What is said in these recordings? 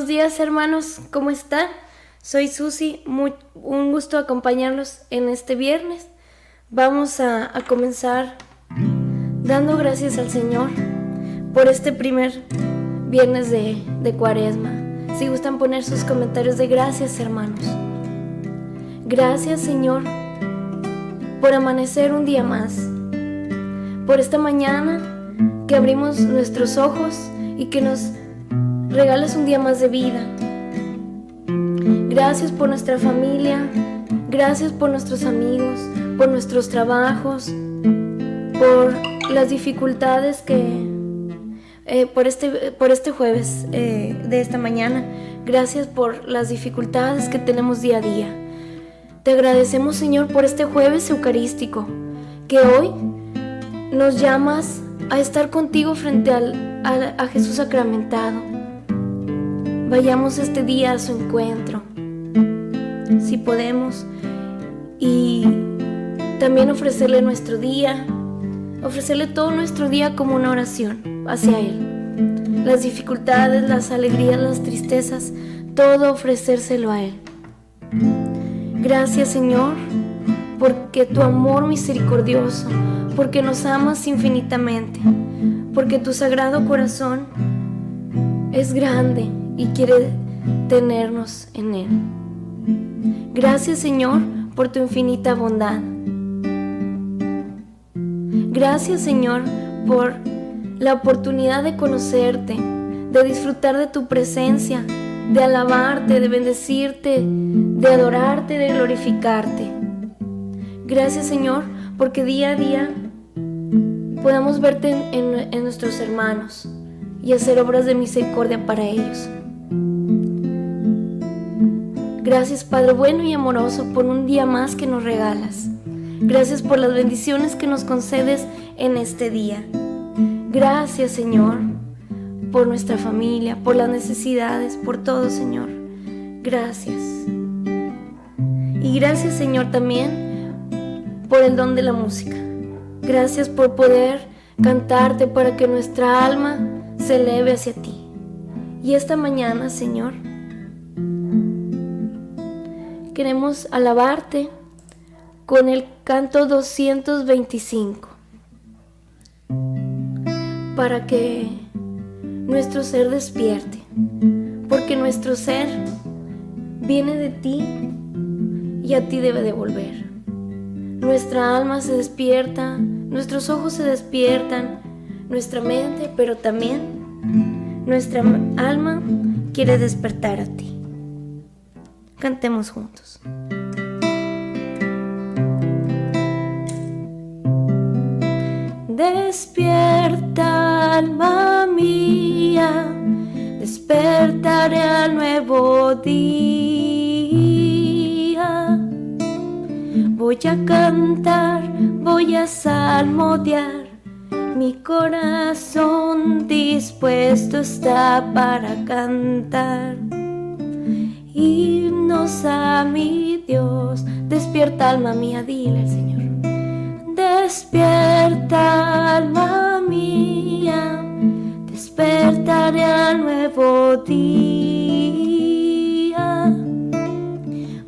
Buenos días hermanos, ¿cómo están? Soy Susi, un gusto acompañarlos en este viernes. Vamos a, comenzar dando gracias al Señor por este primer viernes de cuaresma. Si gustan poner sus comentarios de gracias hermanos. Gracias Señor por amanecer un día más, por esta mañana que abrimos nuestros ojos y que nos regalas un día más de vida. Gracias por nuestra familia, gracias por nuestros amigos, por nuestros trabajos, por las dificultades que, eh, por, este, por este jueves eh, de esta mañana, gracias por las dificultades que tenemos día a día. Te agradecemos Señor por este jueves eucarístico, que hoy nos llamas a estar contigo frente al, a Jesús sacramentado Vayamos este día a su encuentro, si podemos, y también ofrecerle nuestro día, ofrecerle todo nuestro día como una oración hacia Él. Las dificultades, las alegrías, las tristezas, todo ofrecérselo a Él. Gracias Señor, porque tu amor misericordioso, porque nos amas infinitamente, porque tu sagrado corazón es grande y quiere tenernos en Él. Gracias Señor por tu infinita bondad. Gracias Señor por la oportunidad de conocerte, de disfrutar de tu presencia, de alabarte, de bendecirte, de adorarte, de glorificarte. Gracias Señor porque día a día podamos verte en, nuestros hermanos y hacer obras de misericordia para ellos. Gracias Padre bueno y amoroso por un día más que nos regalas. Gracias por las bendiciones que nos concedes en este día. Gracias Señor por nuestra familia, por las necesidades, por todo Señor. Gracias. Y gracias Señor también por el don de la música. Gracias por poder cantarte para que nuestra alma se eleve hacia ti. Y esta mañana, Señor, queremos alabarte con el canto 225 para que nuestro ser despierte, porque nuestro ser viene de ti y a ti debe de volver. Nuestra alma se despierta, nuestros ojos se despiertan, nuestra mente, pero también nuestra alma quiere despertar a ti. Cantemos juntos. Despierta, alma mía, despertaré al nuevo día. Voy a cantar, voy a salmodiar, mi corazón dispuesto está para cantar himnos a mi Dios. Despierta alma mía, dile al Señor. Despierta alma mía, despertaré al nuevo día.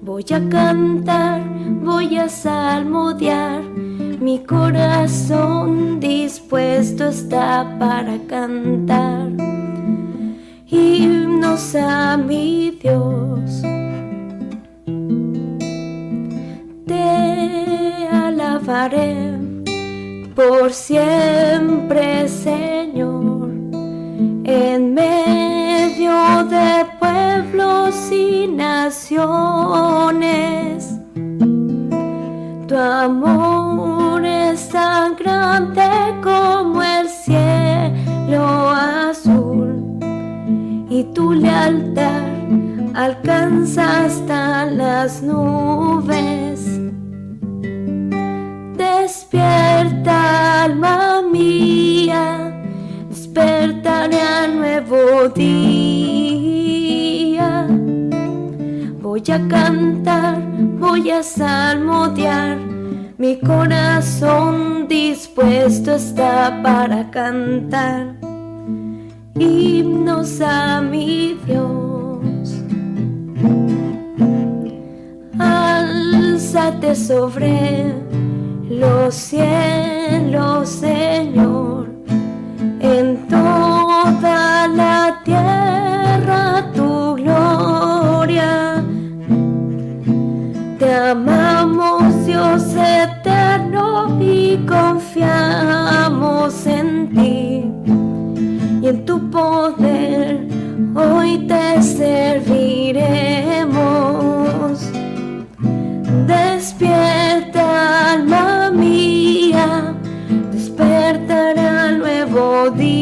Voy a cantar, voy a salmodiar, mi corazón dispuesto está para cantar himnos a mi Dios. Te alabaré por siempre, Señor, en medio de pueblos y naciones. Tu amor es tan grande como el cielo azul y tu lealtad alcanza hasta las nubes. Despierta, alma mía, despertaré al nuevo día. Voy a cantar, voy a salmodiar, mi corazón dispuesto está para cantar. Himnos a mi Dios. Alzate sobre los cielos, Señor, en toda la tierra tu gloria. Te amamos, Dios eterno, y confiamos en ti en tu poder. Hoy te serviremos. Despierta, alma mía, despertará el nuevo día.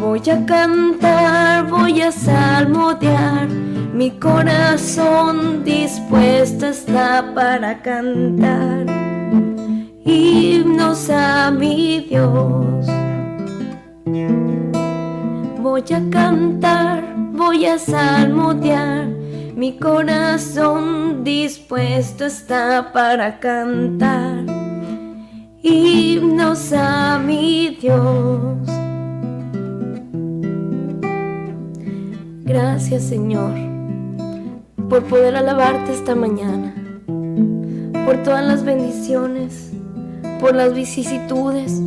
Voy a cantar, voy a salmodiar, mi corazón dispuesto está para cantar. Himnos a mi Dios. Voy a cantar, voy a salmodiar mi corazón dispuesto está para cantar himnos a mi Dios. Gracias Señor por poder alabarte esta mañana, por todas las bendiciones, por las vicisitudes,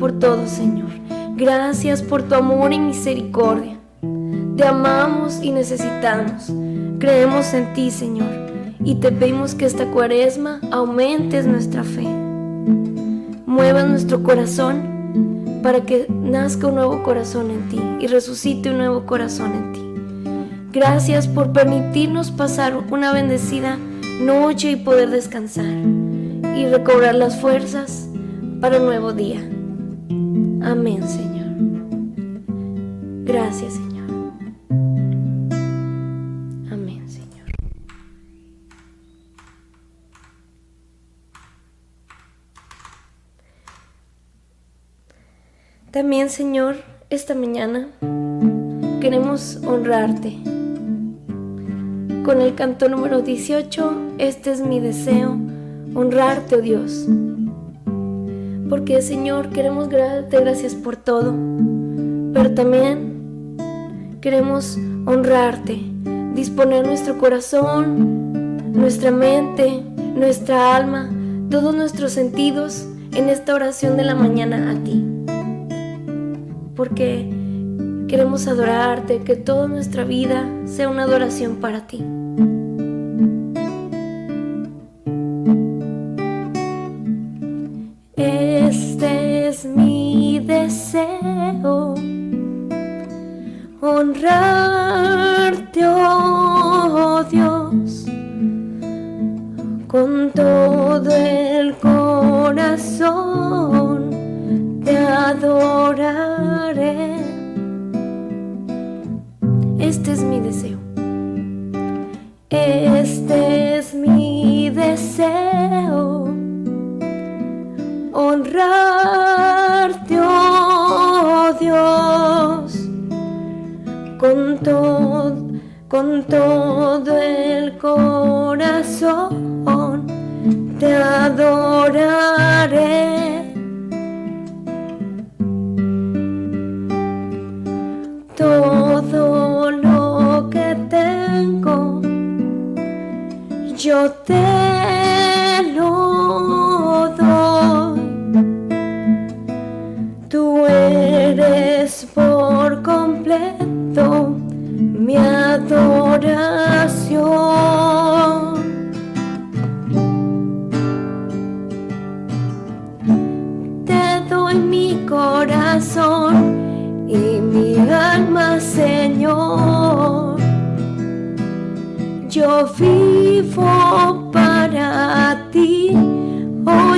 por todo Señor. Gracias por tu amor y misericordia. Te amamos y necesitamos. Creemos en ti, Señor, y te pedimos que esta cuaresma aumentes nuestra fe. Mueva nuestro corazón para que nazca un nuevo corazón en ti y resucite un nuevo corazón en ti. Gracias por permitirnos pasar una bendecida noche y poder descansar y recobrar las fuerzas para un nuevo día. Amén, Señor. Gracias, Señor. También, Señor, esta mañana queremos honrarte. Con el canto número 18, este es mi deseo, honrarte, oh Dios. Porque, Señor, queremos darte gracias por todo, pero también queremos honrarte, disponer nuestro corazón, nuestra mente, nuestra alma, todos nuestros sentidos en esta oración de la mañana a ti porque queremos adorarte, que toda nuestra vida sea una adoración para ti. Honrarte, oh Dios, con todo el corazón te adoraré. Este es mi deseo. Este es mi deseo. Honrarte, con todo, con todo el corazón te adoraré.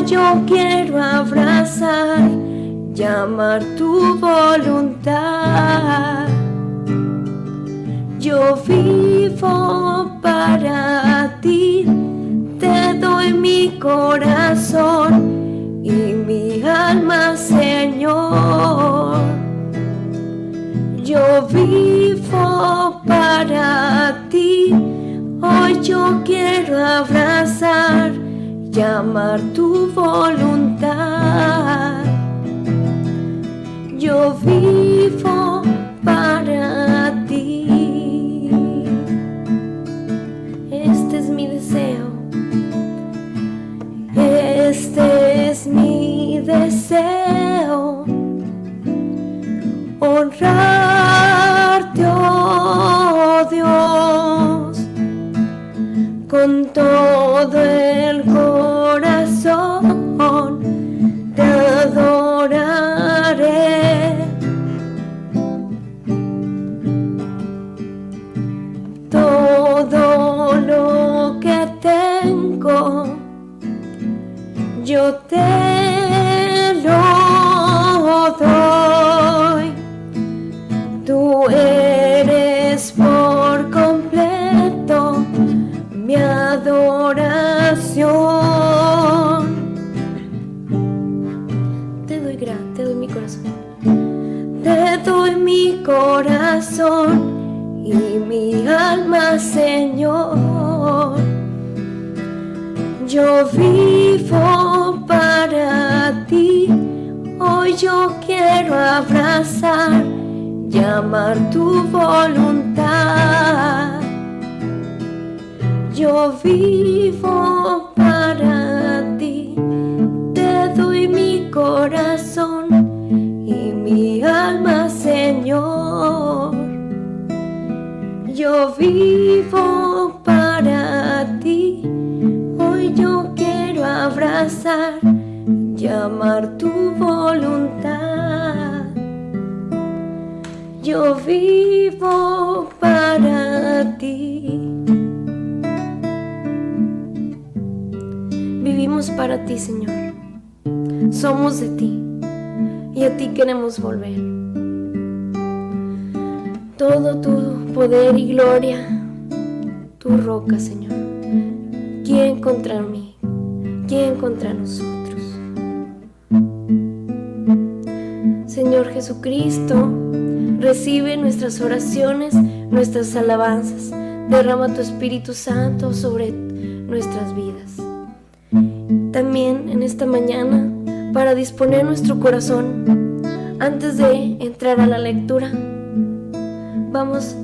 Yo quiero abrazar, llamar tu voluntad. Yo vivo para ti, te doy mi corazón y mi alma, Señor yo vivo para ti. Hoy yo quiero abrazar, Llamar tu voluntad. Yo vivo para ti. Este es mi deseo. Este es mi deseo. Honrarte, oh Dios, con todo el llamar tu voluntad. Yo vivo para ti, te doy mi corazón y mi alma, Señor. Yo vivo para ti, hoy yo quiero abrazar, llamar tu voluntad. Yo vivo para ti. Vivimos para ti, Señor. Somos de ti y a ti queremos volver todo tu poder y gloria, tu roca, Señor. ¿Quién contra mí? ¿Quién contra nosotros? Señor Jesucristo, recibe nuestras oraciones, nuestras alabanzas. Derrama tu Espíritu Santo sobre nuestras vidas. También en esta mañana, para disponer nuestro corazón, antes de entrar a la lectura, vamos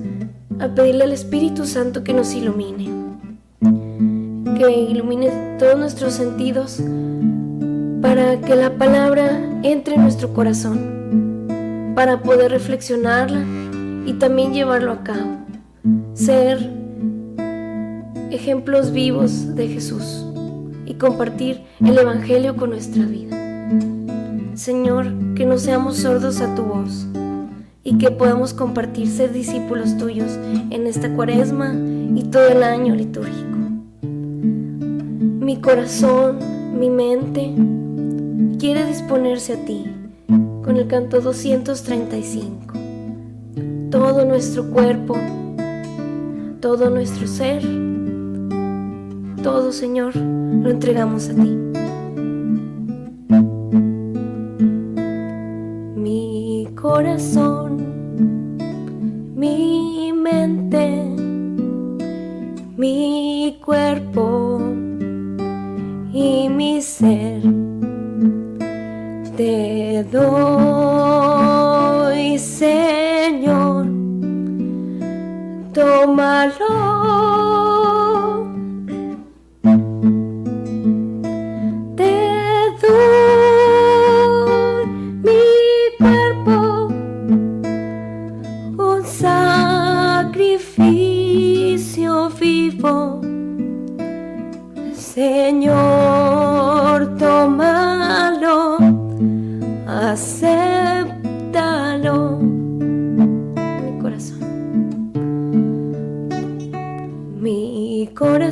a pedirle al Espíritu Santo que nos ilumine, que ilumine todos nuestros sentidos para que la palabra entre en nuestro corazón, para poder reflexionarla y también llevarlo a cabo, ser ejemplos vivos de Jesús y compartir el Evangelio con nuestra vida. Señor, que no seamos sordos a tu voz y que podamos compartir ser discípulos tuyos en esta cuaresma y todo el año litúrgico. Mi corazón, mi mente quiere disponerse a ti con el canto 235. Todo nuestro cuerpo, todo nuestro ser, todo Señor, lo entregamos a ti. Mi corazón,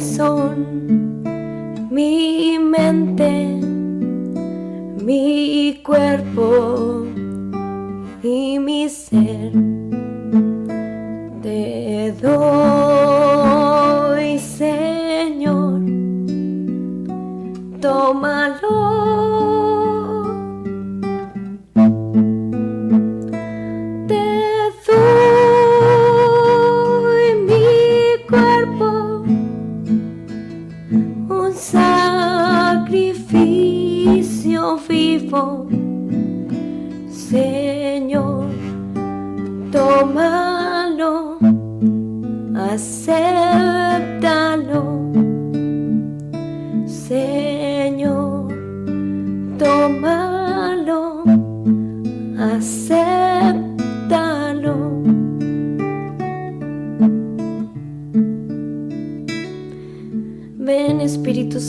corazón, mi mente, mi cuerpo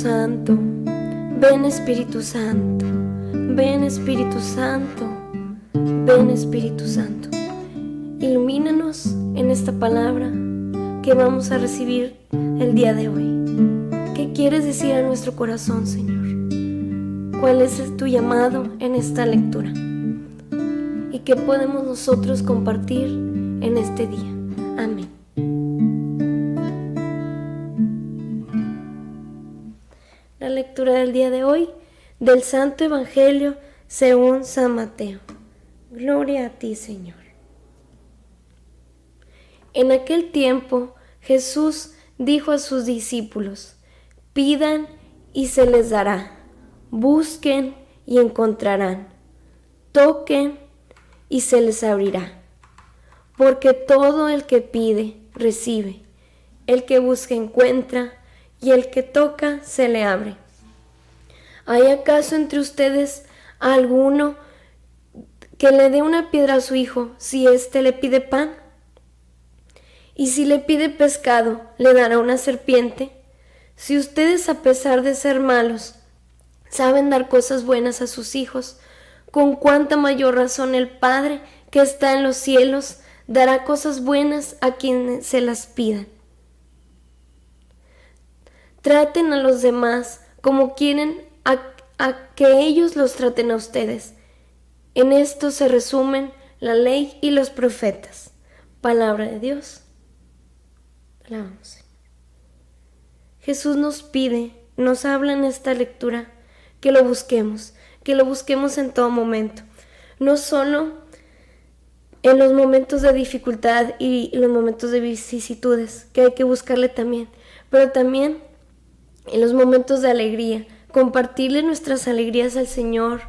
Santo, ven Espíritu Santo, ven Espíritu Santo, ven Espíritu Santo. Ilumínanos en esta palabra que vamos a recibir el día de hoy. ¿Qué quieres decir a nuestro corazón, Señor? ¿Cuál es tu llamado en esta lectura? ¿Y qué podemos nosotros compartir en este día? Del día de hoy del Santo Evangelio según San Mateo. Gloria a ti, Señor. En aquel tiempo Jesús dijo a sus discípulos, pidan y se les dará, busquen y encontrarán, toquen y se les abrirá. Porque todo el que pide, recibe, el que busca, encuentra, y el que toca, se le abre. ¿Hay acaso entre ustedes alguno que le dé una piedra a su hijo si éste le pide pan? Y si le pide pescado, le dará una serpiente. Si ustedes, a pesar de ser malos, saben dar cosas buenas a sus hijos, con cuánta mayor razón el Padre que está en los cielos dará cosas buenas a quienes se las pidan. Traten a los demás como quieren a, que ellos los traten a ustedes. En esto se resumen la ley y los profetas. Palabra de Dios. Jesús nos pide, nos habla en esta lectura, que lo busquemos, que lo busquemos en todo momento. No solo en los momentos de dificultad y los momentos de vicisitudes, que hay que buscarle también, pero también en los momentos de alegría, compartirle nuestras alegrías al Señor,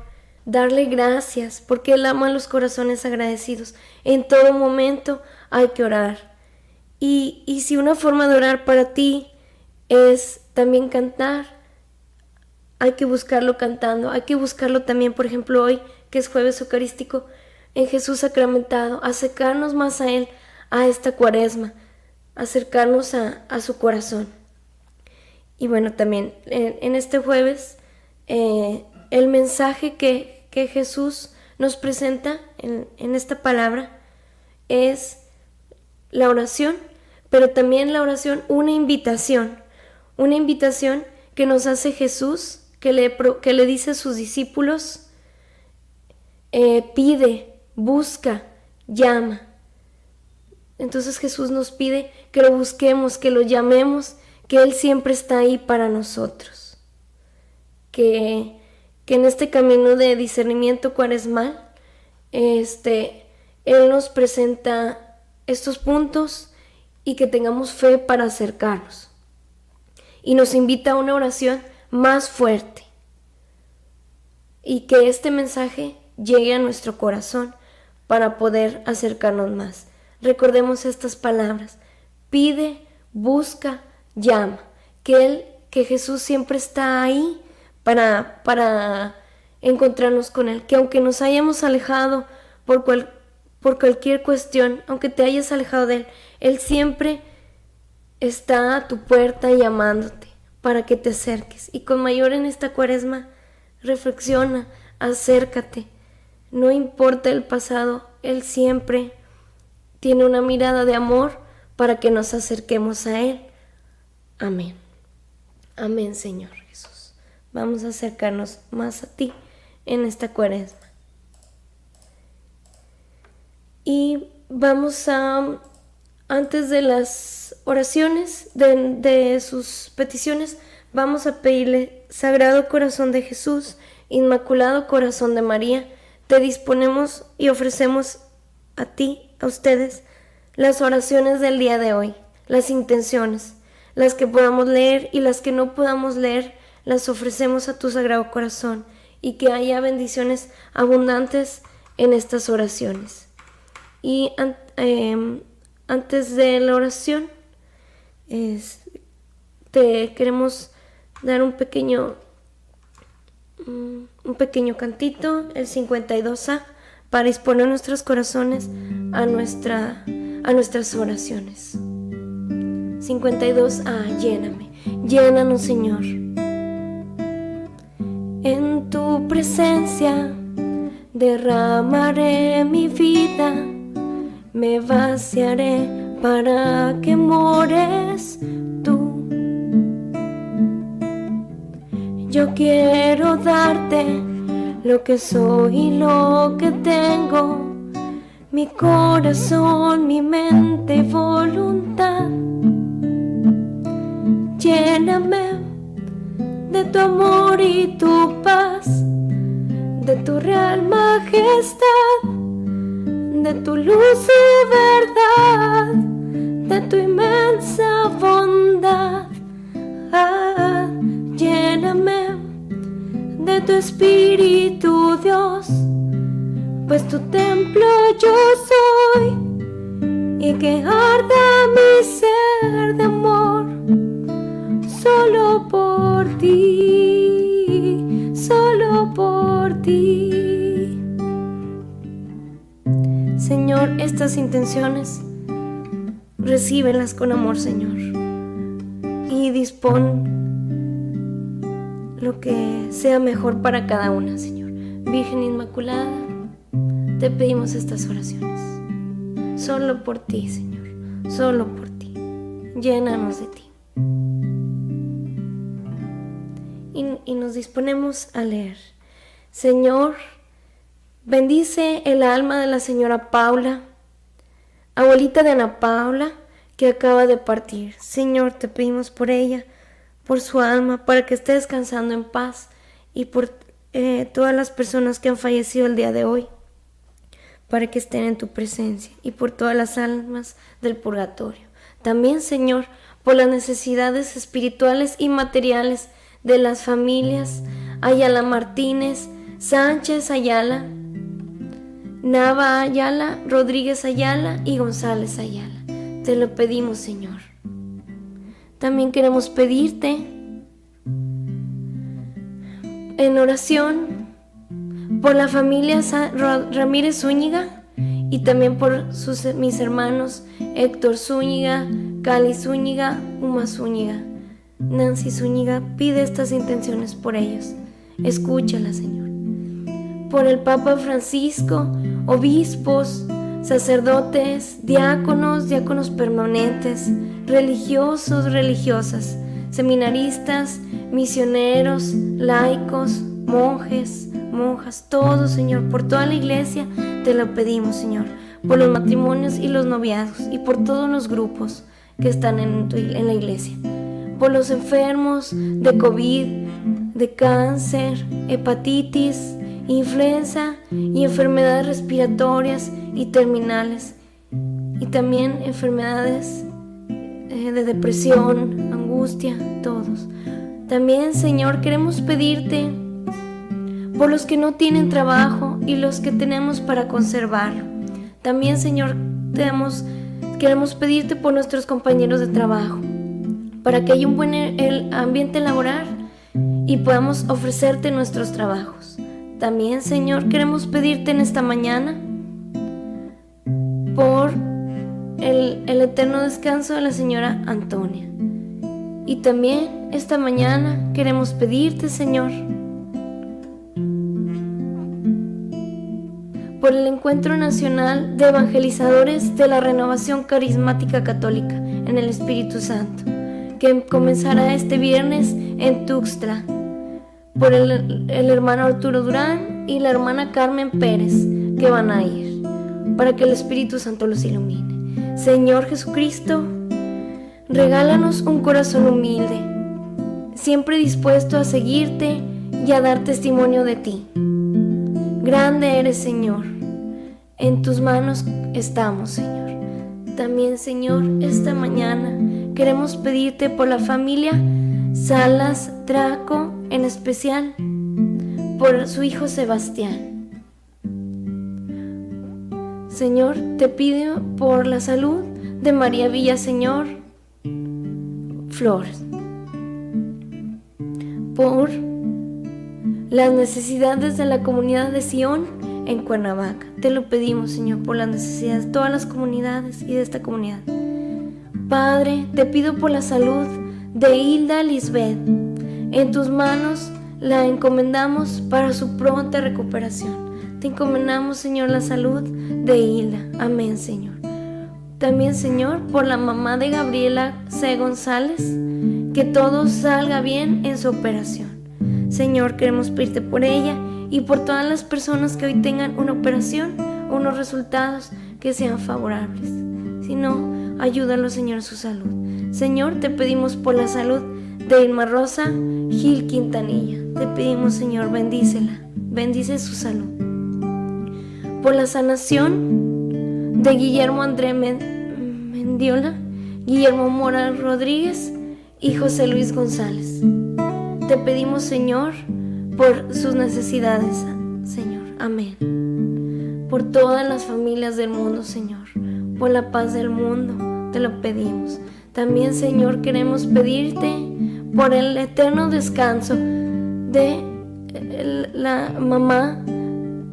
darle gracias, porque Él ama los corazones agradecidos. En todo momento hay que orar. Y, si una forma de orar para ti es también cantar, hay que buscarlo cantando, hay que buscarlo también, por ejemplo, hoy, que es jueves eucarístico, en Jesús sacramentado, acercarnos más a Él, a esta cuaresma, acercarnos a, su corazón. Y bueno, también en, este jueves, eh, el mensaje que, Jesús nos presenta en, en esta palabra es la oración, pero también la oración una invitación, una invitación que nos hace Jesús, que le, que le dice a sus discípulos, eh, pide, busca, llama. Entonces Jesús nos pide que lo busquemos, que lo llamemos, que Él siempre está ahí para nosotros. Que, que en este camino de discernimiento cuaresmal, este, Él nos presenta estos puntos y que tengamos fe para acercarnos. Y nos invita a una oración más fuerte. Y que este mensaje llegue a nuestro corazón para poder acercarnos más. Recordemos estas palabras. Pide, busca, llama. Que Él, que Jesús siempre está ahí para, para encontrarnos con Él. Que aunque nos hayamos alejado por cual, por cualquier cuestión, aunque te hayas alejado de Él, Él siempre está a tu puerta llamándote para que te acerques. Y con mayor en esta cuaresma, reflexiona, acércate. No importa el pasado, Él siempre tiene una mirada de amor para que nos acerquemos a Él. Amén. Amén, Señor Jesús. Vamos a acercarnos más a ti en esta cuaresma. Y vamos a, antes de las oraciones, de, sus peticiones, vamos a pedirle, Sagrado Corazón de Jesús, Inmaculado Corazón de María, te disponemos y ofrecemos a ti, a ustedes, las oraciones del día de hoy, las intenciones, las que podamos leer y las que no podamos leer, las ofrecemos a tu Sagrado Corazón y que haya bendiciones abundantes en estas oraciones. Y em, antes de la oración, te queremos dar un pequeño, mm, un pequeño cantito, el 52A, para disponer nuestros corazones a, nuestra, a nuestras oraciones. 52A, lléname, llénanos Señor, En tu presencia derramaré mi vida, me vaciaré para que mores tú. Yo quiero darte lo que soy y lo que tengo, mi corazón, mi mente y voluntad. Lléname de tu amor y tu paz, de tu real majestad, de tu luz y verdad, de tu inmensa bondad. Ah, lléname de tu espíritu, Dios, pues tu templo yo soy y que arda mi ser de amor solo por ti, solo por ti. Señor, estas intenciones, recíbelas con amor, Señor, y dispón lo que sea mejor para cada una, Señor. Virgen Inmaculada, te pedimos estas oraciones. Solo por ti, Señor, solo por ti. Llénanos de ti. Y, nos disponemos a leer. Señor, bendice el alma de la señora Paula, abuelita de Ana Paula, que acaba de partir. Señor, te pedimos por ella, por su alma, para que esté descansando en paz y por eh, todas las personas que han fallecido el día de hoy, para que estén en tu presencia y por todas las almas del purgatorio. También, Señor, por las necesidades espirituales y materiales de las familias Ayala Martínez, Sánchez Ayala, Nava Ayala, Rodríguez Ayala y González Ayala. Te lo pedimos, Señor. También queremos pedirte en oración por la familia Ramírez Zúñiga y también por sus, mis hermanos Héctor Zúñiga, Cali Zúñiga, Uma Zúñiga. Nancy Zúñiga pide estas intenciones por ellos. Escúchala, Señor. Por el Papa Francisco, obispos, sacerdotes, diáconos, diáconos permanentes, religiosos, religiosas, seminaristas, misioneros, laicos, monjes, monjas, todos, Señor, por toda la iglesia te lo pedimos, Señor, por los matrimonios y los noviazgos y por todos los grupos que están en, en la iglesia por los enfermos de COVID, de cáncer, hepatitis, influenza y enfermedades respiratorias y terminales. Y también enfermedades eh, de depresión, angustia, todos. También, Señor, queremos pedirte por los que no tienen trabajo y los que tenemos para conservarlo. También, Señor, queremos pedirte por nuestros compañeros de trabajo para que haya un buen el ambiente laboral y podamos ofrecerte nuestros trabajos. También, Señor, queremos pedirte en esta mañana por el, el eterno descanso de la señora Antonia. Y también esta mañana queremos pedirte, Señor, por el Encuentro Nacional de Evangelizadores de la Renovación Carismática Católica en el Espíritu Santo que comenzará este viernes en Tuxtla por el, hermano Arturo Durán y la hermana Carmen Pérez que van a ir para que el Espíritu Santo los ilumine. Señor Jesucristo, regálanos un corazón humilde, siempre dispuesto a seguirte y a dar testimonio de ti. Grande eres, Señor. En tus manos estamos, Señor. También, Señor, esta mañana queremos pedirte por la familia Salas Draco, en especial por su hijo Sebastián. Señor, te pido por la salud de María Villaseñor Flores, por las necesidades de la comunidad de Sion en Cuernavaca. Te lo pedimos, Señor, por las necesidades de todas las comunidades y de esta comunidad. Padre, te pido por la salud de Hilda Lisbeth. En tus manos la encomendamos para su pronta recuperación. Te encomendamos, Señor, la salud de Hilda. Amén, Señor. También, Señor, por la mamá de Gabriela C. González, que todo salga bien en su operación. Señor, queremos pedirte por ella y por todas las personas que hoy tengan una operación o unos resultados que sean favorables. Si no, ayúdalo, Señor, su salud. Señor, te pedimos por la salud de Irma Rosa Gil Quintanilla. Te pedimos, Señor, bendícela, bendice su salud. Por la sanación de Guillermo André Mendiola, Guillermo Mora Rodríguez y José Luis González. Te pedimos, Señor, por sus necesidades, Señor. Amén. Por todas las familias del mundo, Señor. Por la paz del mundo, te lo pedimos. También, Señor, queremos pedirte por el eterno descanso de la mamá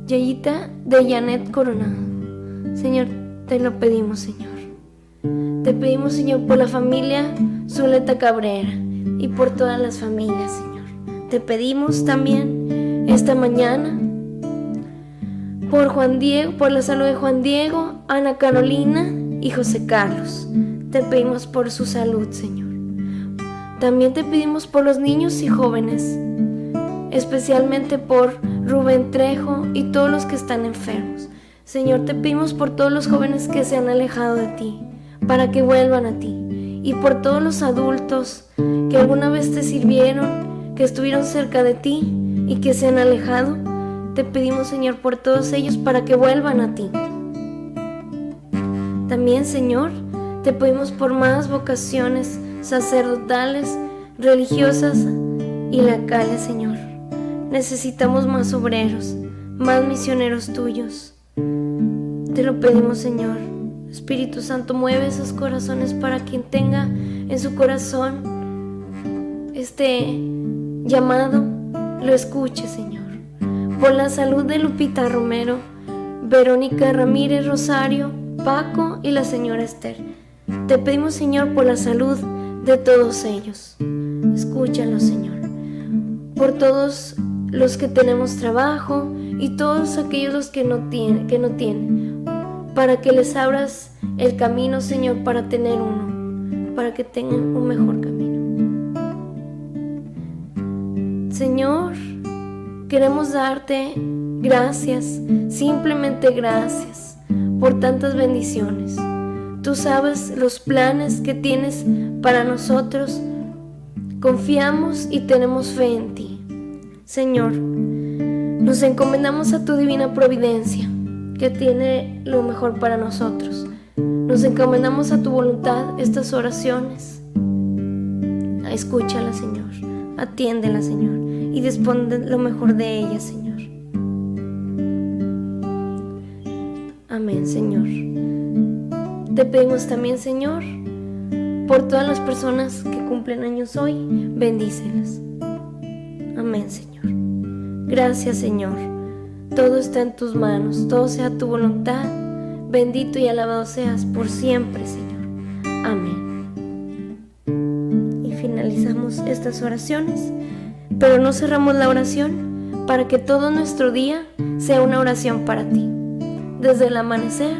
Yayita de Janet Coronado. Señor, te lo pedimos, Señor. Te pedimos, Señor, por la familia Zuleta Cabrera y por todas las familias, Señor. Te pedimos también esta mañana por Juan Diego, por la salud de Juan Diego, Ana Carolina y José Carlos. Te pedimos por su salud, Señor. También te pedimos por los niños y jóvenes, especialmente por Rubén Trejo y todos los que están enfermos. Señor, te pedimos por todos los jóvenes que se han alejado de ti, para que vuelvan a ti. Y por todos los adultos que alguna vez te sirvieron, que estuvieron cerca de ti y que se han alejado, te pedimos, Señor, por todos ellos para que vuelvan a ti. También, Señor, te pedimos por más vocaciones sacerdotales, religiosas y locales, Señor. Necesitamos más obreros, más misioneros tuyos. Te lo pedimos, Señor. Espíritu Santo, mueve esos corazones para quien tenga en su corazón este llamado, lo escuche, Señor por la salud de Lupita Romero, Verónica Ramírez Rosario, Paco y la señora Esther. Te pedimos, Señor, por la salud de todos ellos. Escúchalo, Señor. Por todos los que tenemos trabajo y todos aquellos los que no tienen, que no tienen, para que les abras el camino, Señor, para tener uno, para que tengan un mejor camino. Señor, Queremos darte gracias, simplemente gracias por tantas bendiciones. Tú sabes los planes que tienes para nosotros. Confiamos y tenemos fe en ti. Señor, nos encomendamos a tu divina providencia, que tiene lo mejor para nosotros. Nos encomendamos a tu voluntad estas oraciones. Escúchala, Señor. Atiéndela, Señor y dispone lo mejor de ella, Señor. Amén, Señor. Te pedimos también, Señor, por todas las personas que cumplen años hoy, bendícelas. Amén, Señor. Gracias, Señor. Todo está en tus manos, todo sea tu voluntad. Bendito y alabado seas por siempre, Señor. Amén. Y finalizamos estas oraciones pero no cerramos la oración para que todo nuestro día sea una oración para ti, desde el amanecer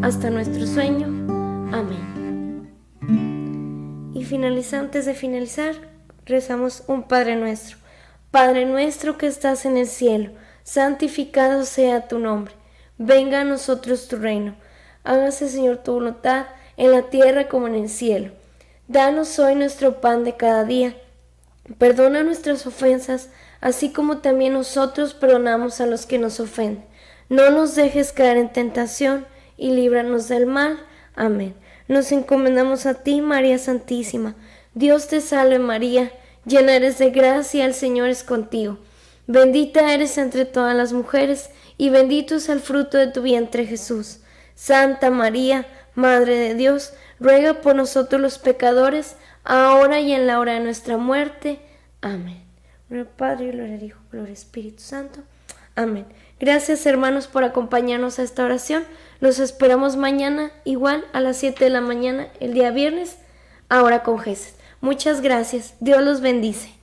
hasta nuestro sueño. Amén. Y finaliza, antes de finalizar, rezamos un Padre nuestro. Padre nuestro que estás en el cielo, santificado sea tu nombre. Venga a nosotros tu reino. Hágase, Señor, tu voluntad en la tierra como en el cielo. Danos hoy nuestro pan de cada día Perdona nuestras ofensas, así como también nosotros perdonamos a los que nos ofenden. No nos dejes caer en tentación y líbranos del mal. Amén. Nos encomendamos a ti, María Santísima. Dios te salve María, llena eres de gracia, el Señor es contigo. Bendita eres entre todas las mujeres, y bendito es el fruto de tu vientre Jesús. Santa María, Madre de Dios, ruega por nosotros los pecadores, ahora y en la hora de nuestra muerte. Amén. Gloria Padre, gloria al Hijo, gloria al Espíritu Santo. Amén. Gracias hermanos por acompañarnos a esta oración. Los esperamos mañana igual a las 7 de la mañana, el día viernes, ahora con Jesús. Muchas gracias. Dios los bendice.